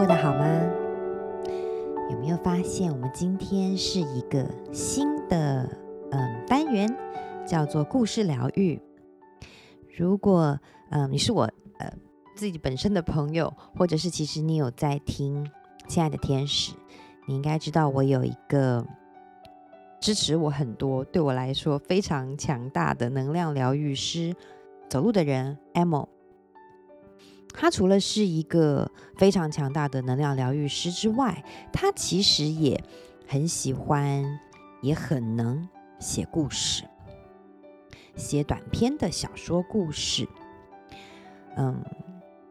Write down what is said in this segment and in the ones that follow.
过得好吗？有没有发现，我们今天是一个新的嗯单元，叫做故事疗愈。如果嗯你是我呃自己本身的朋友，或者是其实你有在听《亲爱的天使》，你应该知道我有一个支持我很多，对我来说非常强大的能量疗愈师，走路的人 Amo。他除了是一个非常强大的能量疗愈师之外，他其实也很喜欢，也很能写故事，写短篇的小说故事。嗯，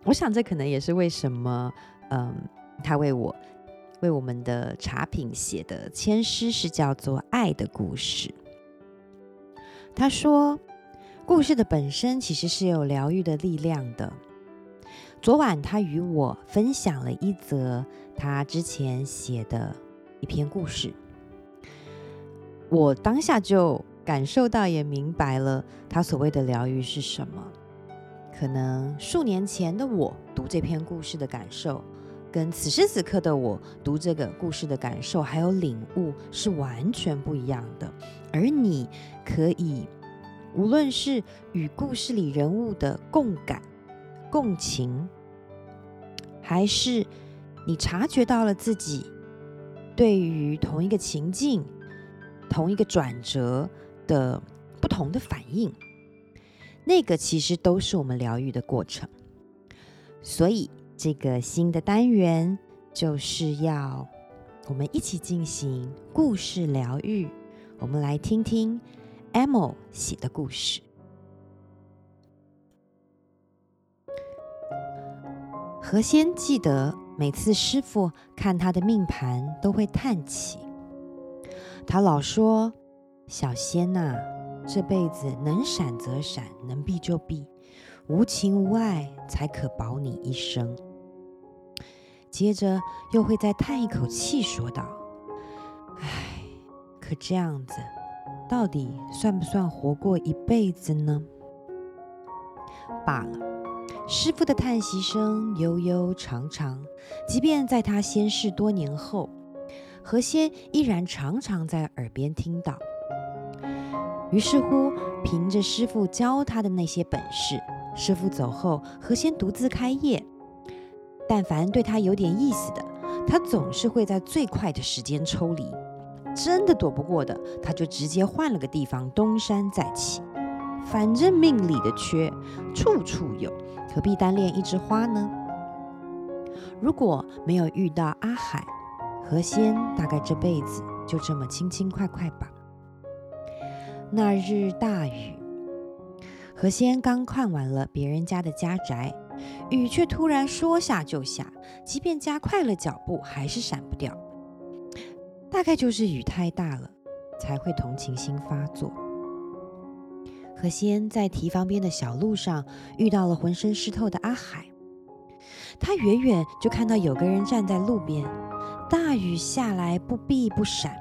我想这可能也是为什么，嗯，他为我为我们的茶品写的签诗是叫做《爱的故事》。他说，故事的本身其实是有疗愈的力量的。昨晚，他与我分享了一则他之前写的一篇故事。我当下就感受到，也明白了他所谓的疗愈是什么。可能数年前的我读这篇故事的感受，跟此时此刻的我读这个故事的感受还有领悟是完全不一样的。而你可以，无论是与故事里人物的共感。共情，还是你察觉到了自己对于同一个情境、同一个转折的不同的反应，那个其实都是我们疗愈的过程。所以，这个新的单元就是要我们一起进行故事疗愈。我们来听听 Amo 写的故事。何仙记得，每次师傅看他的命盘，都会叹气。他老说：“小仙呐，这辈子能闪则闪，能避就避，无情无爱才可保你一生。”接着又会再叹一口气，说道：“唉，可这样子，到底算不算活过一辈子呢？”罢了。师傅的叹息声悠悠长长，即便在他仙逝多年后，何仙依然常常在耳边听到。于是乎，凭着师傅教他的那些本事，师傅走后，何仙独自开业。但凡对他有点意思的，他总是会在最快的时间抽离；真的躲不过的，他就直接换了个地方东山再起。反正命里的缺处处有，何必单恋一枝花呢？如果没有遇到阿海，何仙大概这辈子就这么轻轻快快吧。那日大雨，何仙刚看完了别人家的家宅，雨却突然说下就下，即便加快了脚步，还是闪不掉。大概就是雨太大了，才会同情心发作。何仙在堤防边的小路上遇到了浑身湿透的阿海，他远远就看到有个人站在路边，大雨下来不避不闪，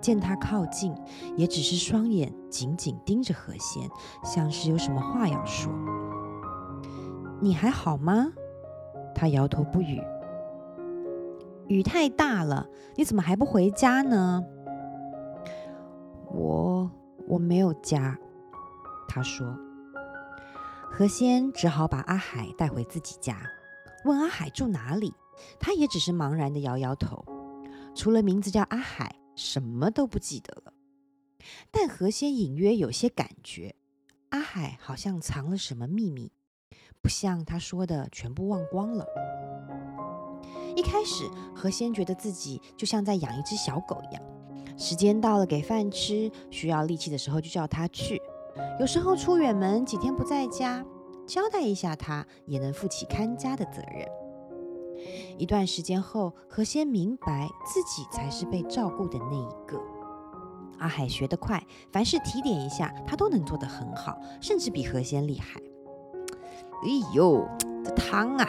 见他靠近，也只是双眼紧紧盯着何仙，像是有什么话要说。你还好吗？他摇头不语。雨太大了，你怎么还不回家呢？我我没有家。他说：“何仙只好把阿海带回自己家，问阿海住哪里。他也只是茫然地摇摇头，除了名字叫阿海，什么都不记得了。但何仙隐约有些感觉，阿海好像藏了什么秘密，不像他说的全部忘光了。一开始，何仙觉得自己就像在养一只小狗一样，时间到了给饭吃，需要力气的时候就叫他去。”有时候出远门几天不在家，交代一下他也能负起看家的责任。一段时间后，何仙明白自己才是被照顾的那一个。阿海学得快，凡事提点一下，他都能做得很好，甚至比何仙厉害。哎呦，这汤啊！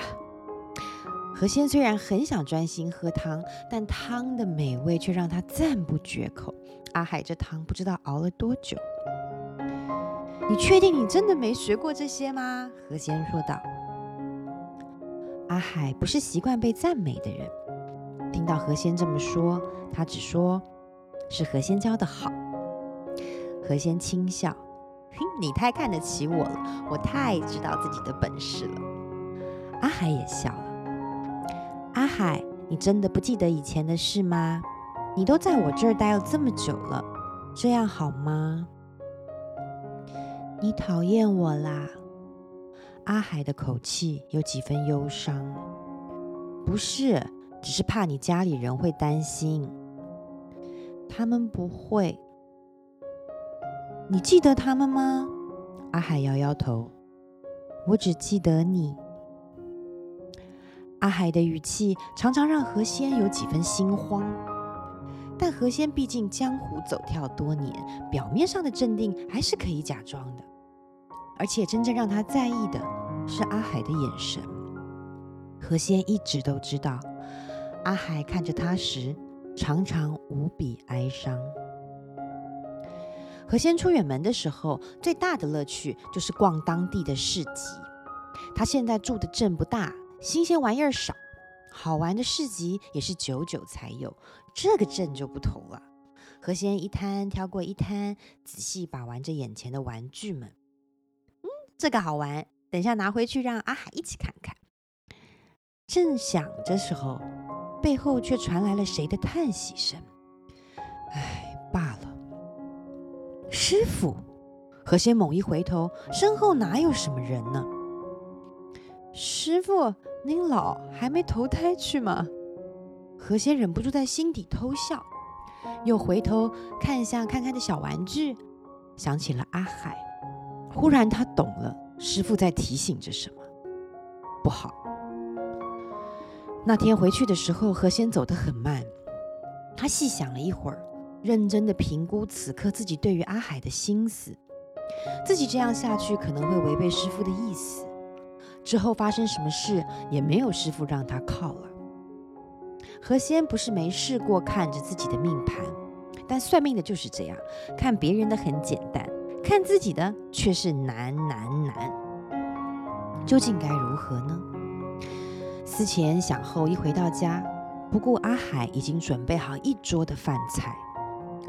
何仙虽然很想专心喝汤，但汤的美味却让他赞不绝口。阿海这汤不知道熬了多久。你确定你真的没学过这些吗？何仙说道。阿海不是习惯被赞美的人，听到何仙这么说，他只说是何仙教的好。何仙轻笑：“你太看得起我了，我太知道自己的本事了。”阿海也笑了。阿海，你真的不记得以前的事吗？你都在我这儿待了这么久了，这样好吗？你讨厌我啦？阿海的口气有几分忧伤。不是，只是怕你家里人会担心。他们不会。你记得他们吗？阿海摇摇头。我只记得你。阿海的语气常常让何仙有几分心慌，但何仙毕竟江湖走跳多年，表面上的镇定还是可以假装的。而且真正让他在意的是阿海的眼神。何仙一直都知道，阿海看着他时常常无比哀伤。何仙出远门的时候，最大的乐趣就是逛当地的市集。他现在住的镇不大。新鲜玩意儿少，好玩的市集也是久久才有。这个镇就不同了，何仙一摊挑过一摊，仔细把玩着眼前的玩具们。嗯，这个好玩，等下拿回去让阿海一起看看。正想着时候，背后却传来了谁的叹息声。唉，罢了。师傅，何仙猛一回头，身后哪有什么人呢？师傅。您老还没投胎去吗？何仙忍不住在心底偷笑，又回头看向看看的小玩具，想起了阿海。忽然他懂了，师傅在提醒着什么。不好。那天回去的时候，何仙走得很慢。他细想了一会儿，认真的评估此刻自己对于阿海的心思。自己这样下去可能会违背师傅的意思。之后发生什么事也没有师傅让他靠了。何仙不是没试过看着自己的命盘，但算命的就是这样，看别人的很简单，看自己的却是难难难。究竟该如何呢？思前想后，一回到家，不顾阿海已经准备好一桌的饭菜，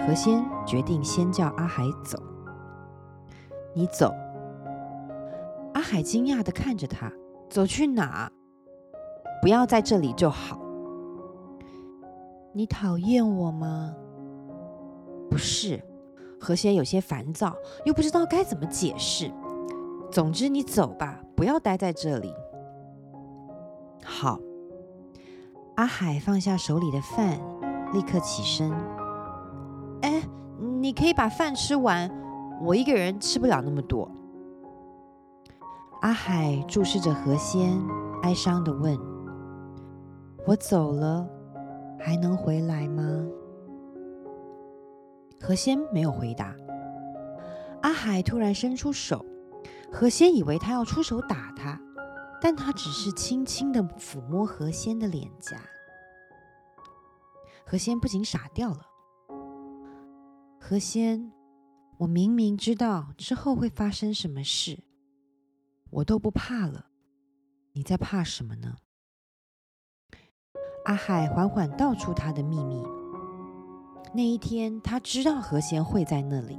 何仙决定先叫阿海走。你走。海惊讶地看着他，走去哪？不要在这里就好。你讨厌我吗？不是。何仙有些烦躁，又不知道该怎么解释。总之，你走吧，不要待在这里。好。阿海放下手里的饭，立刻起身。哎，你可以把饭吃完，我一个人吃不了那么多。阿海注视着何仙，哀伤地问：“我走了，还能回来吗？”何仙没有回答。阿海突然伸出手，何仙以为他要出手打他，但他只是轻轻地抚摸何仙的脸颊。何仙不仅傻掉了。何仙，我明明知道之后会发生什么事。我都不怕了，你在怕什么呢？阿海缓缓道出他的秘密。那一天，他知道何仙会在那里，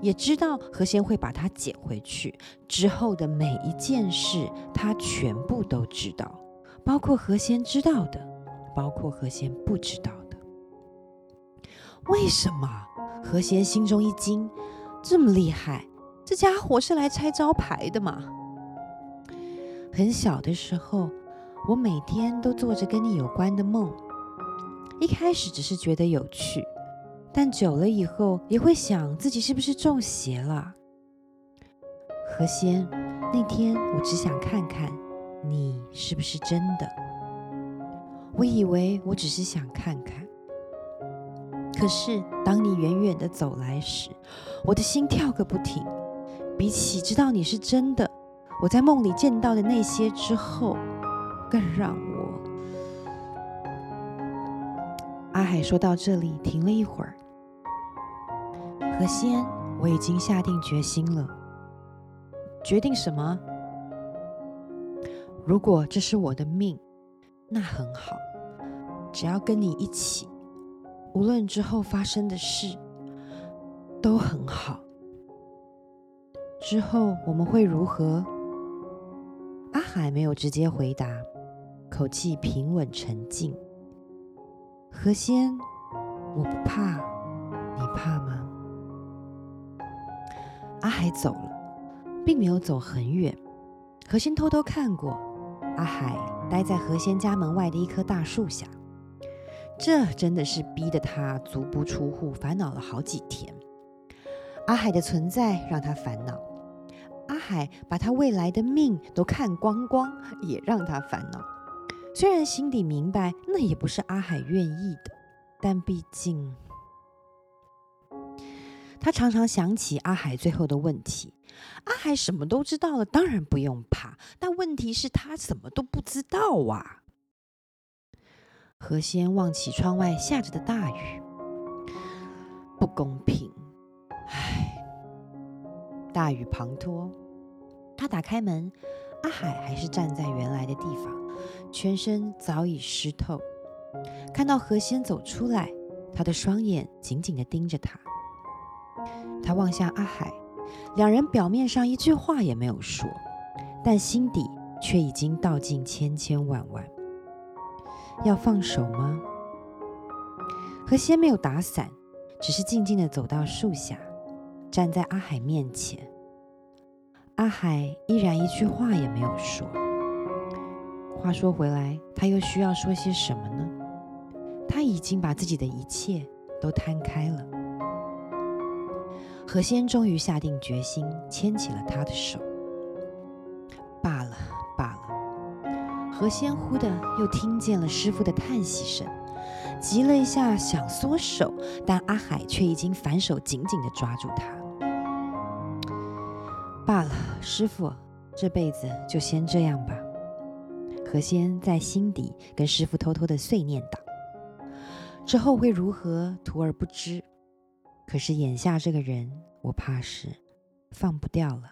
也知道何仙会把他捡回去。之后的每一件事，他全部都知道，包括何仙知道的，包括何仙不知道的。为什么？何仙心中一惊，这么厉害，这家伙是来拆招牌的吗？很小的时候，我每天都做着跟你有关的梦。一开始只是觉得有趣，但久了以后也会想自己是不是中邪了。何仙，那天我只想看看你是不是真的。我以为我只是想看看，可是当你远远的走来时，我的心跳个不停。比起知道你是真的。我在梦里见到的那些之后，更让我……阿海说到这里停了一会儿。何仙，我已经下定决心了。决定什么？如果这是我的命，那很好，只要跟你一起，无论之后发生的事都很好。之后我们会如何？阿海没有直接回答，口气平稳沉静。何仙，我不怕，你怕吗？阿海走了，并没有走很远。何仙偷偷看过。阿海待在何仙家门外的一棵大树下，这真的是逼得他足不出户，烦恼了好几天。阿海的存在让他烦恼，阿海把他未来的命都看光光，也让他烦恼。虽然心底明白那也不是阿海愿意的，但毕竟他常常想起阿海最后的问题。阿海什么都知道了，当然不用怕。但问题是，他什么都不知道啊！何仙望起窗外下着的大雨，不公平！大雨滂沱。他打开门，阿海还是站在原来的地方，全身早已湿透。看到何仙走出来，他的双眼紧紧地盯着他。他望向阿海。两人表面上一句话也没有说，但心底却已经道尽千千万万。要放手吗？何仙没有打伞，只是静静地走到树下，站在阿海面前。阿海依然一句话也没有说。话说回来，他又需要说些什么呢？他已经把自己的一切都摊开了。何仙终于下定决心，牵起了他的手。罢了罢了，何仙忽的又听见了师傅的叹息声，急了一下想缩手，但阿海却已经反手紧紧地抓住他。罢了，师傅，这辈子就先这样吧。何仙在心底跟师傅偷偷的碎念道：“之后会如何，徒儿不知。”可是眼下这个人，我怕是放不掉了。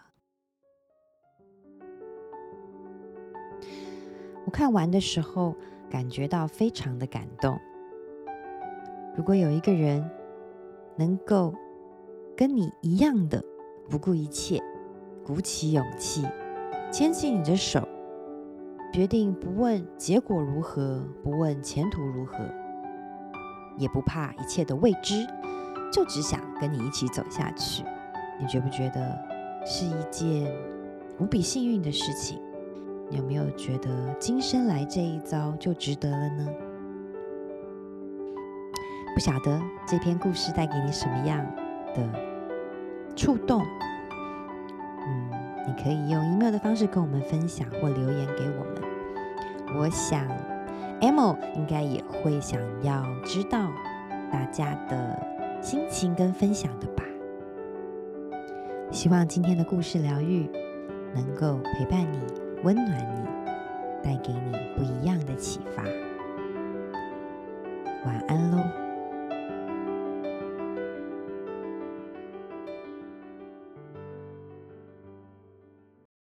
我看完的时候，感觉到非常的感动。如果有一个人能够跟你一样的不顾一切，鼓起勇气，牵起你的手，决定不问结果如何，不问前途如何，也不怕一切的未知。就只想跟你一起走下去，你觉不觉得是一件无比幸运的事情？你有没有觉得今生来这一遭就值得了呢？不晓得这篇故事带给你什么样的触动？你可以用 email 的方式跟我们分享，或留言给我们。我想，Amo 应该也会想要知道大家的。心情跟分享的吧，希望今天的故事疗愈能够陪伴你、温暖你，带给你不一样的启发。晚安喽。